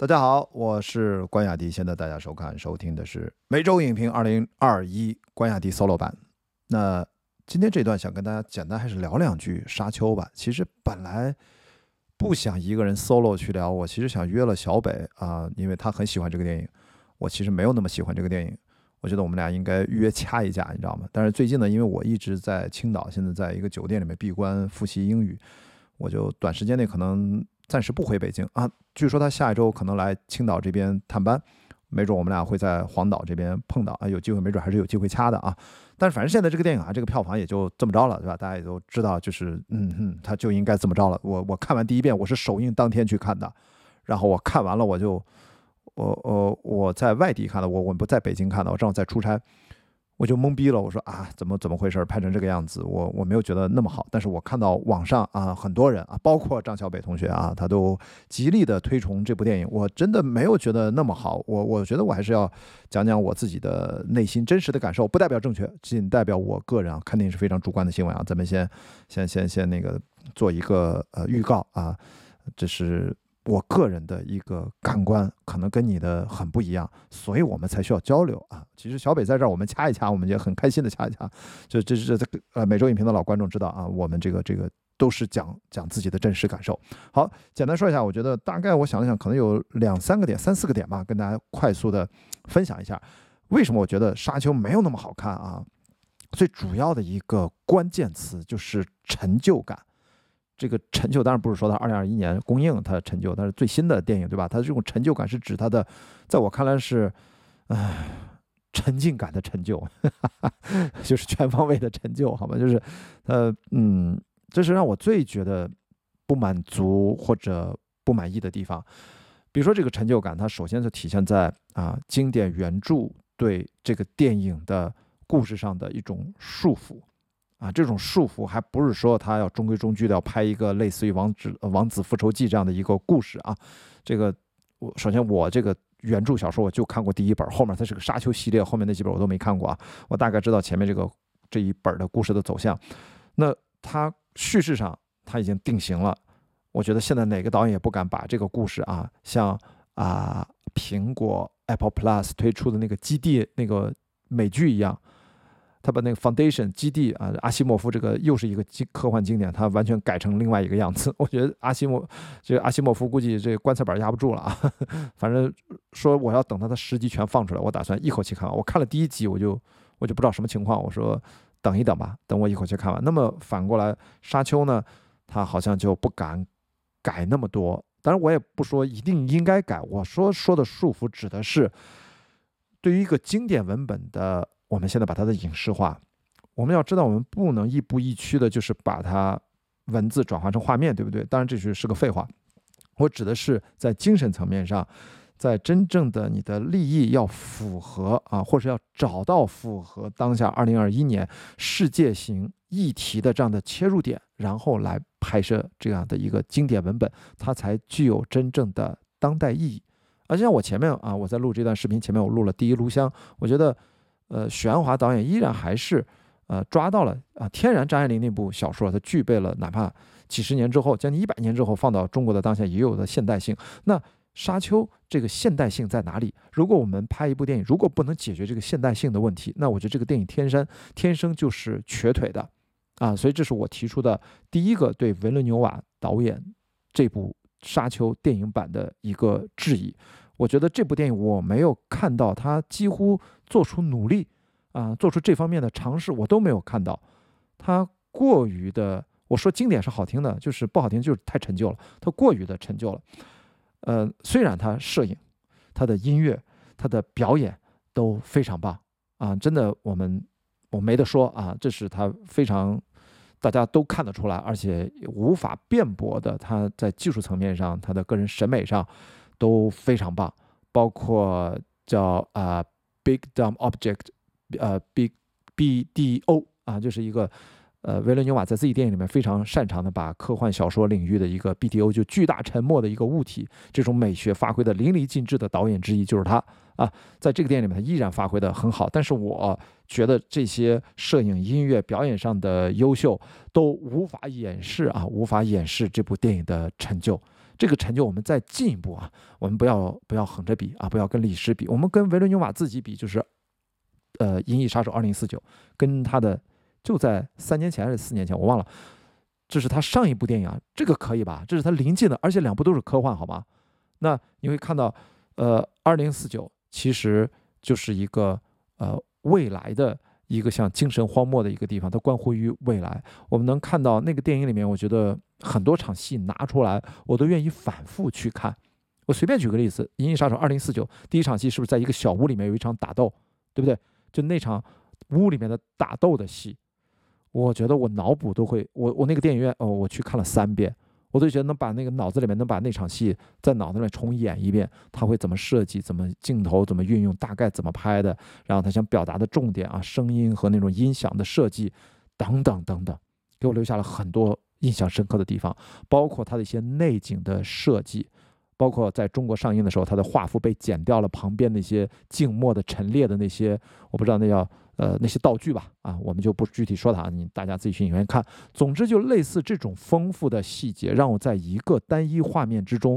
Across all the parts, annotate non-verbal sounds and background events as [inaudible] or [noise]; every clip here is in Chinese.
大家好，我是关雅迪。现在大家收看、收听的是每周影评二零二一关雅迪 solo 版。那今天这段想跟大家简单还是聊两句《沙丘》吧。其实本来不想一个人 solo 去聊，我其实想约了小北啊，因为他很喜欢这个电影。我其实没有那么喜欢这个电影，我觉得我们俩应该约掐一架，你知道吗？但是最近呢，因为我一直在青岛，现在在一个酒店里面闭关复习英语，我就短时间内可能。暂时不回北京啊，据说他下一周可能来青岛这边探班，没准我们俩会在黄岛这边碰到啊，有机会没准还是有机会掐的啊。但是反正现在这个电影啊，这个票房也就这么着了，对吧？大家也都知道，就是嗯嗯，他就应该这么着了。我我看完第一遍，我是首映当天去看的，然后我看完了，我就我我我在外地看的，我我不在北京看的，我正好在出差。我就懵逼了，我说啊，怎么怎么回事，拍成这个样子，我我没有觉得那么好。但是我看到网上啊，很多人啊，包括张小北同学啊，他都极力的推崇这部电影，我真的没有觉得那么好。我我觉得我还是要讲讲我自己的内心真实的感受，不代表正确，仅代表我个人啊，看电影是非常主观的行为啊。咱们先先先先那个做一个呃预告啊，这是。我个人的一个感官可能跟你的很不一样，所以我们才需要交流啊。其实小北在这儿，我们掐一掐，我们也很开心的掐一掐。就这这这呃，每周影评的老观众知道啊，我们这个这个都是讲讲自己的真实感受。好，简单说一下，我觉得大概我想了想，可能有两三个点、三四个点吧，跟大家快速的分享一下，为什么我觉得《沙丘》没有那么好看啊？最主要的一个关键词就是成就感。这个成就当然不是说它二零二一年公映它的成就，它是最新的电影，对吧？它这种成就感是指它的，在我看来是，唉，沉浸感的成就，[laughs] 就是全方位的成就，好吗？就是，呃，嗯，这是让我最觉得不满足或者不满意的地方。比如说这个成就感，它首先就体现在啊，经典原著对这个电影的故事上的一种束缚。啊，这种束缚还不是说他要中规中矩的要拍一个类似于《王子王子复仇记》这样的一个故事啊。这个我首先我这个原著小说我就看过第一本，后面它是个沙丘系列，后面那几本我都没看过啊。我大概知道前面这个这一本的故事的走向。那它叙事上它已经定型了，我觉得现在哪个导演也不敢把这个故事啊，像啊苹果 Apple Plus 推出的那个基地那个美剧一样。他把那个 Foundation 基地啊，阿西莫夫这个又是一个科幻经典，他完全改成另外一个样子。[laughs] 我觉得阿西莫这个阿西莫夫估计这个棺材板压不住了啊。[laughs] 反正说我要等他的十集全放出来，我打算一口气看完。我看了第一集，我就我就不知道什么情况。我说等一等吧，等我一口气看完。那么反过来，沙丘呢，他好像就不敢改那么多。当然我也不说一定应该改。我说说的束缚指的是对于一个经典文本的。我们现在把它的影视化，我们要知道，我们不能亦步亦趋的，就是把它文字转化成画面，对不对？当然，这是是个废话。我指的是在精神层面上，在真正的你的利益要符合啊，或者要找到符合当下二零二一年世界型议题的这样的切入点，然后来拍摄这样的一个经典文本，它才具有真正的当代意义。而像我前面啊，我在录这段视频前面，我录了第一炉香，我觉得。呃，许鞍华导演依然还是，呃，抓到了啊，天然张爱玲那部小说，它具备了哪怕几十年之后，将近一百年之后放到中国的当下也有的现代性。那沙丘这个现代性在哪里？如果我们拍一部电影，如果不能解决这个现代性的问题，那我觉得这个电影天生天生就是瘸腿的，啊，所以这是我提出的第一个对维伦纽瓦导演这部沙丘电影版的一个质疑。我觉得这部电影我没有看到他几乎做出努力啊，做出这方面的尝试，我都没有看到。他过于的，我说经典是好听的，就是不好听就是太陈旧了。他过于的陈旧了。呃，虽然他摄影、他的音乐、他的表演都非常棒啊，真的我们我没得说啊，这是他非常大家都看得出来，而且无法辩驳的。他在技术层面上，他的个人审美上。都非常棒，包括叫啊 Big Dumb Object，呃 Big B D O 啊，就是一个呃维伦纽瓦在自己电影里面非常擅长的把科幻小说领域的一个 B D O 就巨大沉默的一个物体这种美学发挥的淋漓尽致的导演之一就是他啊，在这个电影里面他依然发挥的很好，但是我觉得这些摄影、音乐、表演上的优秀都无法掩饰啊，无法掩饰这部电影的成就。这个成就我们再进一步啊，我们不要不要横着比啊，不要跟李师比，我们跟维伦纽瓦自己比，就是呃《银翼杀手二零四九》，跟他的就在三年前还是四年前，我忘了，这是他上一部电影啊，这个可以吧？这是他临近的，而且两部都是科幻，好吧？那你会看到，呃，二零四九其实就是一个呃未来的。一个像精神荒漠的一个地方，它关乎于未来。我们能看到那个电影里面，我觉得很多场戏拿出来，我都愿意反复去看。我随便举个例子，《银翼杀手二零四九》第一场戏是不是在一个小屋里面有一场打斗，对不对？就那场屋里面的打斗的戏，我觉得我脑补都会，我我那个电影院哦，我去看了三遍。我都觉得能把那个脑子里面能把那场戏在脑子里面重演一遍，他会怎么设计，怎么镜头怎么运用，大概怎么拍的，然后他想表达的重点啊，声音和那种音响的设计等等等等，给我留下了很多印象深刻的地方，包括他的一些内景的设计，包括在中国上映的时候，他的画幅被剪掉了，旁边那些静默的陈列的那些，我不知道那叫。呃，那些道具吧，啊，我们就不具体说它，你大家自己去影院看。总之，就类似这种丰富的细节，让我在一个单一画面之中，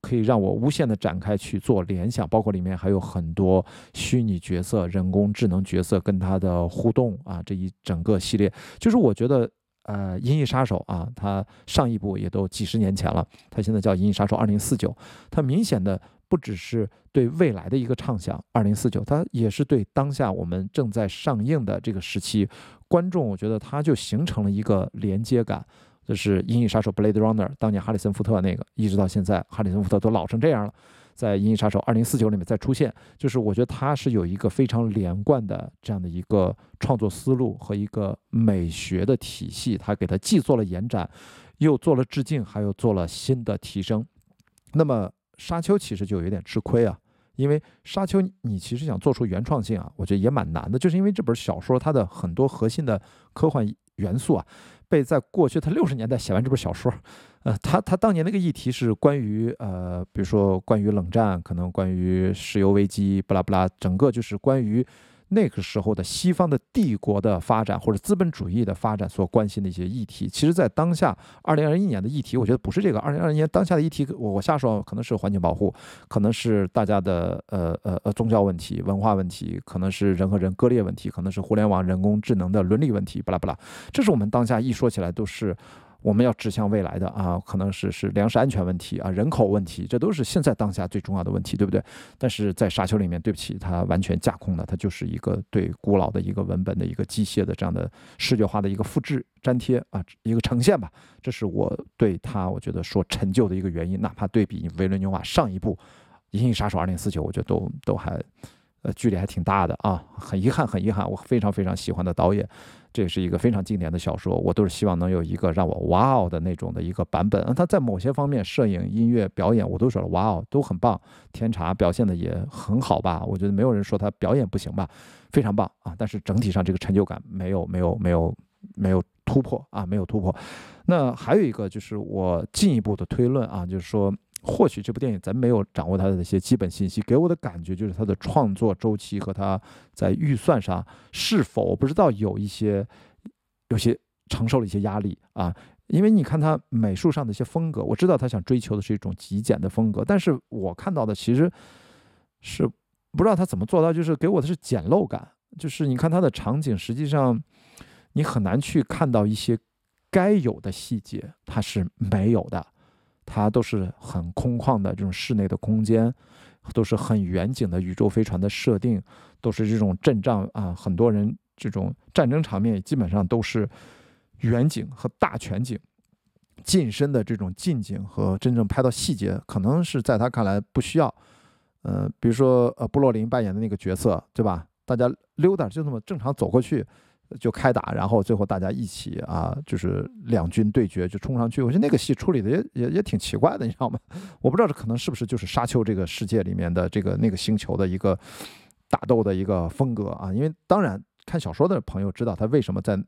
可以让我无限的展开去做联想，包括里面还有很多虚拟角色、人工智能角色跟它的互动啊，这一整个系列，就是我觉得，呃，《银翼杀手》啊，它上一部也都几十年前了，它现在叫《银翼杀手二零四九》，它明显的。不只是对未来的一个畅想，二零四九，它也是对当下我们正在上映的这个时期，观众我觉得它就形成了一个连接感。就是《银翼杀手》（Blade Runner），当年哈里森福特那个，一直到现在，哈里森福特都老成这样了，在《银翼杀手》二零四九里面再出现，就是我觉得它是有一个非常连贯的这样的一个创作思路和一个美学的体系，它给它既做了延展，又做了致敬，还有做了新的提升。那么。沙丘其实就有点吃亏啊，因为沙丘你其实想做出原创性啊，我觉得也蛮难的，就是因为这本小说它的很多核心的科幻元素啊，被在过去他六十年代写完这本小说，呃，他他当年那个议题是关于呃，比如说关于冷战，可能关于石油危机，不拉不拉，整个就是关于。那个时候的西方的帝国的发展或者资本主义的发展所关心的一些议题，其实，在当下二零二一年的议题，我觉得不是这个。二零二一年当下的议题，我我瞎说，可能是环境保护，可能是大家的呃呃呃宗教问题、文化问题，可能是人和人割裂问题，可能是互联网、人工智能的伦理问题，巴拉巴拉。这是我们当下一说起来都是。我们要指向未来的啊，可能是是粮食安全问题啊，人口问题，这都是现在当下最重要的问题，对不对？但是在沙丘里面，对不起，它完全架空了，它就是一个对古老的一个文本的一个机械的这样的视觉化的一个复制粘贴啊，一个呈现吧。这是我对它我觉得说陈旧的一个原因。哪怕对比维伦纽瓦上一部《银翼杀手二零四九》，我觉得都都还呃距离还挺大的啊，很遗憾，很遗憾，我非常非常喜欢的导演。这也是一个非常经典的小说，我都是希望能有一个让我哇哦的那种的一个版本。它在某些方面，摄影、音乐、表演，我都说了哇哦，都很棒。天茶表现的也很好吧？我觉得没有人说他表演不行吧，非常棒啊！但是整体上这个成就感没有没有没有没有突破啊，没有突破。那还有一个就是我进一步的推论啊，就是说。或许这部电影咱没有掌握它的一些基本信息，给我的感觉就是它的创作周期和它在预算上是否不知道有一些有些承受了一些压力啊。因为你看它美术上的一些风格，我知道他想追求的是一种极简的风格，但是我看到的其实是不知道他怎么做到，就是给我的是简陋感，就是你看它的场景，实际上你很难去看到一些该有的细节，它是没有的。它都是很空旷的这种室内的空间，都是很远景的宇宙飞船的设定，都是这种阵仗啊，很多人这种战争场面基本上都是远景和大全景，近身的这种近景和真正拍到细节，可能是在他看来不需要。呃，比如说呃，布洛林扮演的那个角色，对吧？大家溜达就这么正常走过去。就开打，然后最后大家一起啊，就是两军对决，就冲上去。我觉得那个戏处理的也也也挺奇怪的，你知道吗？我不知道这可能是不是就是沙丘这个世界里面的这个那个星球的一个打斗的一个风格啊。因为当然看小说的朋友知道他为什么在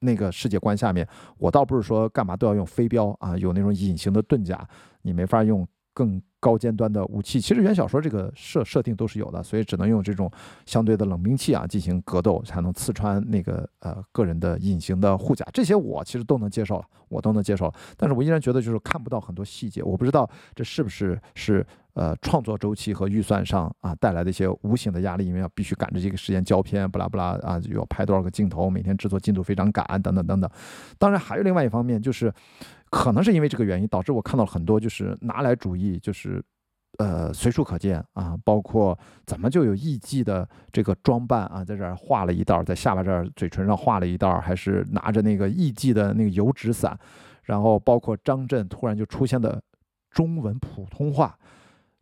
那个世界观下面。我倒不是说干嘛都要用飞镖啊，有那种隐形的盾甲，你没法用更高尖端的武器。其实原小说这个设设定都是有的，所以只能用这种相对的冷兵器啊进行格斗，才能刺穿那个呃个人的隐形的护甲。这些我其实都能接受了，我都能接受了。但是我依然觉得就是看不到很多细节，我不知道这是不是是。呃，创作周期和预算上啊带来的一些无形的压力，因为要必须赶着这个时间胶片，不拉不拉啊，就要拍多少个镜头，每天制作进度非常赶，等等等等。当然，还有另外一方面，就是可能是因为这个原因，导致我看到了很多就是拿来主义，就是呃随处可见啊，包括怎么就有艺伎的这个装扮啊，在这儿画了一道，在下巴这儿嘴唇上画了一道，还是拿着那个艺伎的那个油纸伞，然后包括张震突然就出现的中文普通话。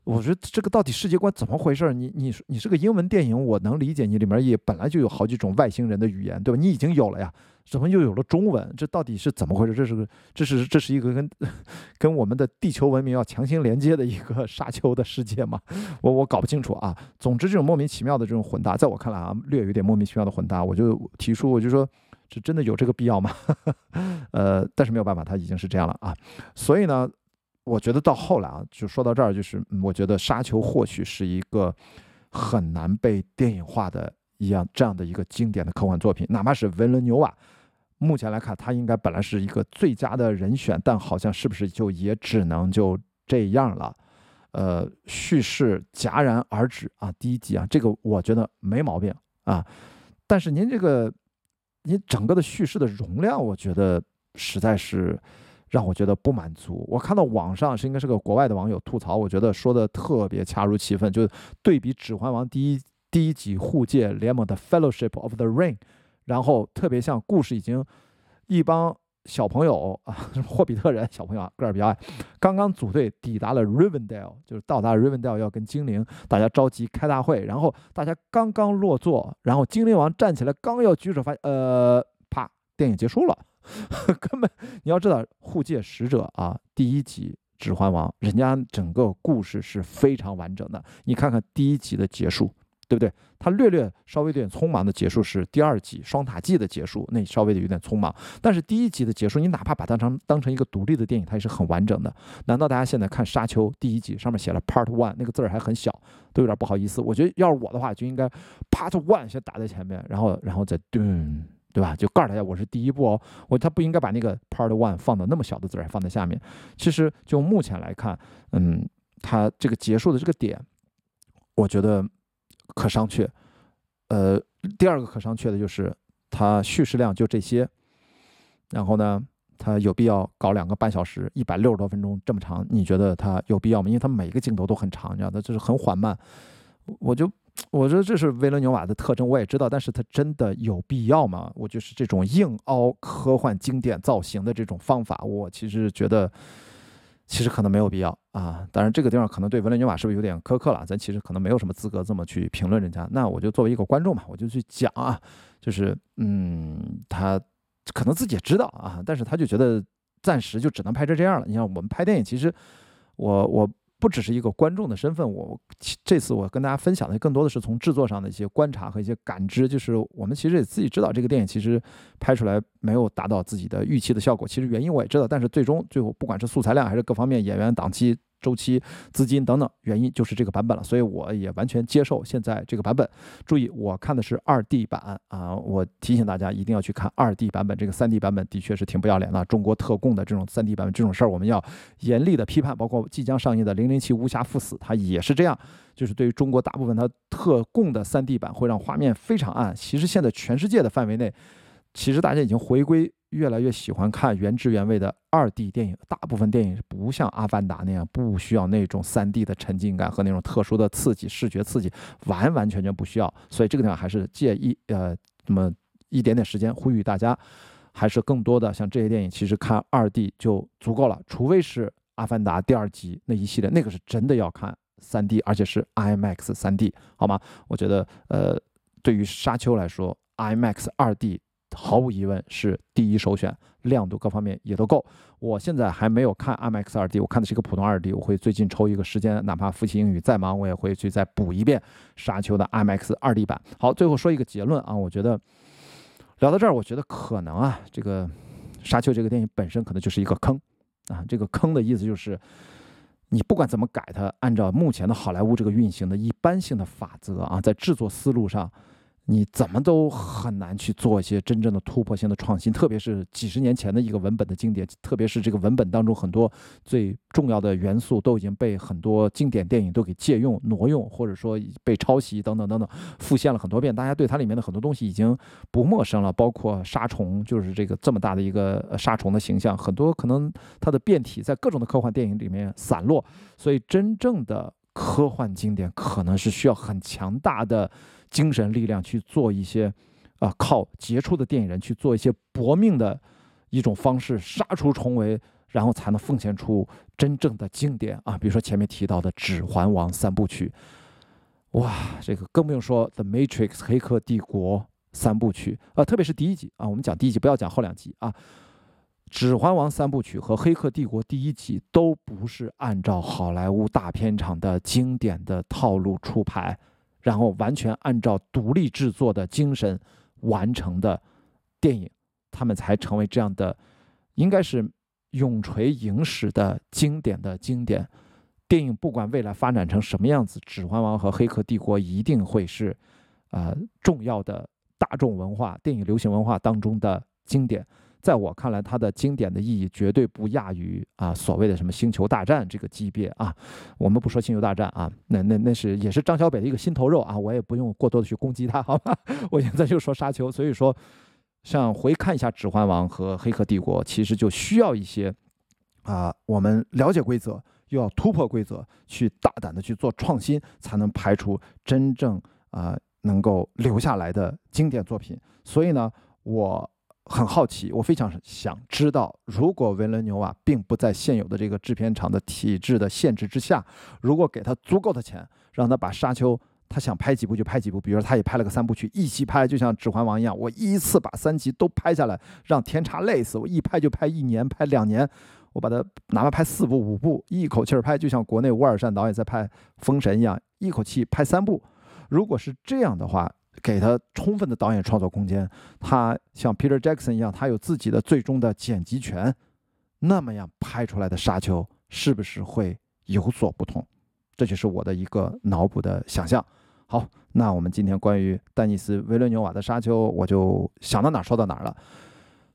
我觉得这个到底世界观怎么回事？你你你是个英文电影，我能理解你里面也本来就有好几种外星人的语言，对吧？你已经有了呀，怎么又有了中文？这到底是怎么回事？这是个这是这是一个跟 [laughs] 跟我们的地球文明要强行连接的一个 [laughs] 沙丘的世界吗？我我搞不清楚啊。总之，这种莫名其妙的这种混搭，在我看来啊，略有点莫名其妙的混搭，我就提出，我就说，这真的有这个必要吗？[laughs] 呃，但是没有办法，它已经是这样了啊，所以呢。我觉得到后来啊，就说到这儿，就是我觉得《沙丘》或许是一个很难被电影化的一样这样的一个经典的科幻作品。哪怕是维伦纽瓦，目前来看，他应该本来是一个最佳的人选，但好像是不是就也只能就这样了？呃，叙事戛然而止啊，第一集啊，这个我觉得没毛病啊。但是您这个，您整个的叙事的容量，我觉得实在是。让我觉得不满足。我看到网上是应该是个国外的网友吐槽，我觉得说的特别恰如其分，就是对比《指环王》第一第一集护戒联盟的 Fellowship of the Ring，然后特别像故事已经一帮小朋友啊，[laughs] 霍比特人小朋友个儿比较矮，刚刚组队抵达了 Rivendell，就是到达 Rivendell 要跟精灵大家召集开大会，然后大家刚刚落座，然后精灵王站起来刚要举手发呃，啪，电影结束了。[laughs] 根本你要知道，护戒使者啊，第一集《指环王》，人家整个故事是非常完整的。你看看第一集的结束，对不对？它略略稍微有点匆忙的结束是第二集《双塔记》的结束，那稍微的有点匆忙。但是第一集的结束，你哪怕把它当当成一个独立的电影，它也是很完整的。难道大家现在看《沙丘》第一集上面写了 Part One，那个字儿还很小，都有点不好意思？我觉得要是我的话，就应该 Part One 先打在前面，然后然后再顿。对吧？就告诉大家，我是第一步哦。我他不应该把那个 Part One 放到那么小的字儿放在下面。其实就目前来看，嗯，他这个结束的这个点，我觉得可商榷。呃，第二个可商榷的就是它叙事量就这些。然后呢，它有必要搞两个半小时，一百六十多分钟这么长？你觉得它有必要吗？因为它每一个镜头都很长，你知道，它就是很缓慢。我就。我觉得这是维伦纽瓦的特征，我也知道，但是它真的有必要吗？我就是这种硬凹科幻经典造型的这种方法，我其实觉得其实可能没有必要啊。当然，这个地方可能对维伦纽瓦是不是有点苛刻了？咱其实可能没有什么资格这么去评论人家。那我就作为一个观众嘛，我就去讲啊，就是嗯，他可能自己也知道啊，但是他就觉得暂时就只能拍成这样了。你像我们拍电影，其实我我。不只是一个观众的身份，我这次我跟大家分享的更多的是从制作上的一些观察和一些感知。就是我们其实也自己知道，这个电影其实拍出来没有达到自己的预期的效果。其实原因我也知道，但是最终最后不管是素材量还是各方面演员档期。周期、资金等等原因就是这个版本了，所以我也完全接受现在这个版本。注意，我看的是二 D 版啊！我提醒大家一定要去看二 D 版本，这个三 D 版本的确是挺不要脸的。中国特供的这种三 D 版本这种事儿，我们要严厉的批判。包括即将上映的《零零七：无暇赴死》，它也是这样，就是对于中国大部分它特供的三 D 版会让画面非常暗。其实现在全世界的范围内，其实大家已经回归。越来越喜欢看原汁原味的二 D 电影，大部分电影不像《阿凡达》那样不需要那种三 D 的沉浸感和那种特殊的刺激、视觉刺激，完完全全不需要。所以这个地方还是借一呃那么一点点时间，呼吁大家，还是更多的像这些电影，其实看二 D 就足够了。除非是《阿凡达》第二集那一系列，那个是真的要看三 D，而且是 IMAX 三 D，好吗？我觉得呃，对于《沙丘》来说，IMAX 二 D。毫无疑问是第一首选，亮度各方面也都够。我现在还没有看 IMAX 2D，我看的是一个普通 2D。我会最近抽一个时间，哪怕复习英语再忙，我也会去再补一遍《沙丘》的 IMAX 2D 版。好，最后说一个结论啊，我觉得聊到这儿，我觉得可能啊，这个《沙丘》这个电影本身可能就是一个坑啊。这个坑的意思就是。你不管怎么改它，按照目前的好莱坞这个运行的一般性的法则啊，在制作思路上。你怎么都很难去做一些真正的突破性的创新，特别是几十年前的一个文本的经典，特别是这个文本当中很多最重要的元素都已经被很多经典电影都给借用、挪用，或者说被抄袭等等等等，复现了很多遍，大家对它里面的很多东西已经不陌生了，包括杀虫，就是这个这么大的一个杀虫的形象，很多可能它的变体在各种的科幻电影里面散落，所以真正的科幻经典可能是需要很强大的。精神力量去做一些，啊，靠杰出的电影人去做一些搏命的一种方式，杀出重围，然后才能奉献出真正的经典啊！比如说前面提到的《指环王》三部曲，哇，这个更不用说《The Matrix》黑客帝国三部曲啊，特别是第一集啊，我们讲第一集，不要讲后两集啊，《指环王》三部曲和《黑客帝国》第一集都不是按照好莱坞大片场的经典的套路出牌。然后完全按照独立制作的精神完成的电影，他们才成为这样的，应该是永垂影史的经典的经典电影。不管未来发展成什么样子，《指环王》和《黑客帝国》一定会是呃重要的大众文化、电影流行文化当中的经典。在我看来，它的经典的意义绝对不亚于啊所谓的什么星球大战这个级别啊。我们不说星球大战啊，那那那是也是张小北的一个心头肉啊，我也不用过多的去攻击他，好吧？[laughs] 我现在就说沙丘，所以说，像回看一下《指环王》和《黑客帝国》，其实就需要一些啊，我们了解规则，又要突破规则，去大胆的去做创新，才能排除真正啊能够留下来的经典作品。所以呢，我。很好奇，我非常想知道，如果维伦纽瓦并不在现有的这个制片厂的体制的限制之下，如果给他足够的钱，让他把《沙丘》，他想拍几部就拍几部，比如说他也拍了个三部曲，一起拍，就像《指环王》一样，我一次把三集都拍下来，让天差累死，我一拍就拍一年，拍两年，我把它哪怕拍四部五部，一口气儿拍，就像国内乌尔善导演在拍《封神》一样，一口气拍三部。如果是这样的话，给他充分的导演创作空间，他像 Peter Jackson 一样，他有自己的最终的剪辑权，那么样拍出来的《沙丘》是不是会有所不同？这就是我的一个脑补的想象。好，那我们今天关于丹尼斯·维伦纽瓦的《沙丘》，我就想到哪儿说到哪儿了。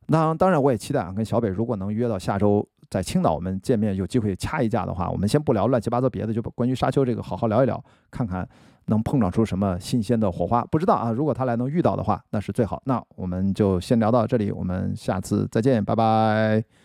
那当然，我也期待啊，跟小北如果能约到下周在青岛我们见面，有机会掐一架的话，我们先不聊乱七八糟别的，就把关于《沙丘》这个好好聊一聊，看看。能碰撞出什么新鲜的火花？不知道啊。如果他来能遇到的话，那是最好。那我们就先聊到这里，我们下次再见，拜拜。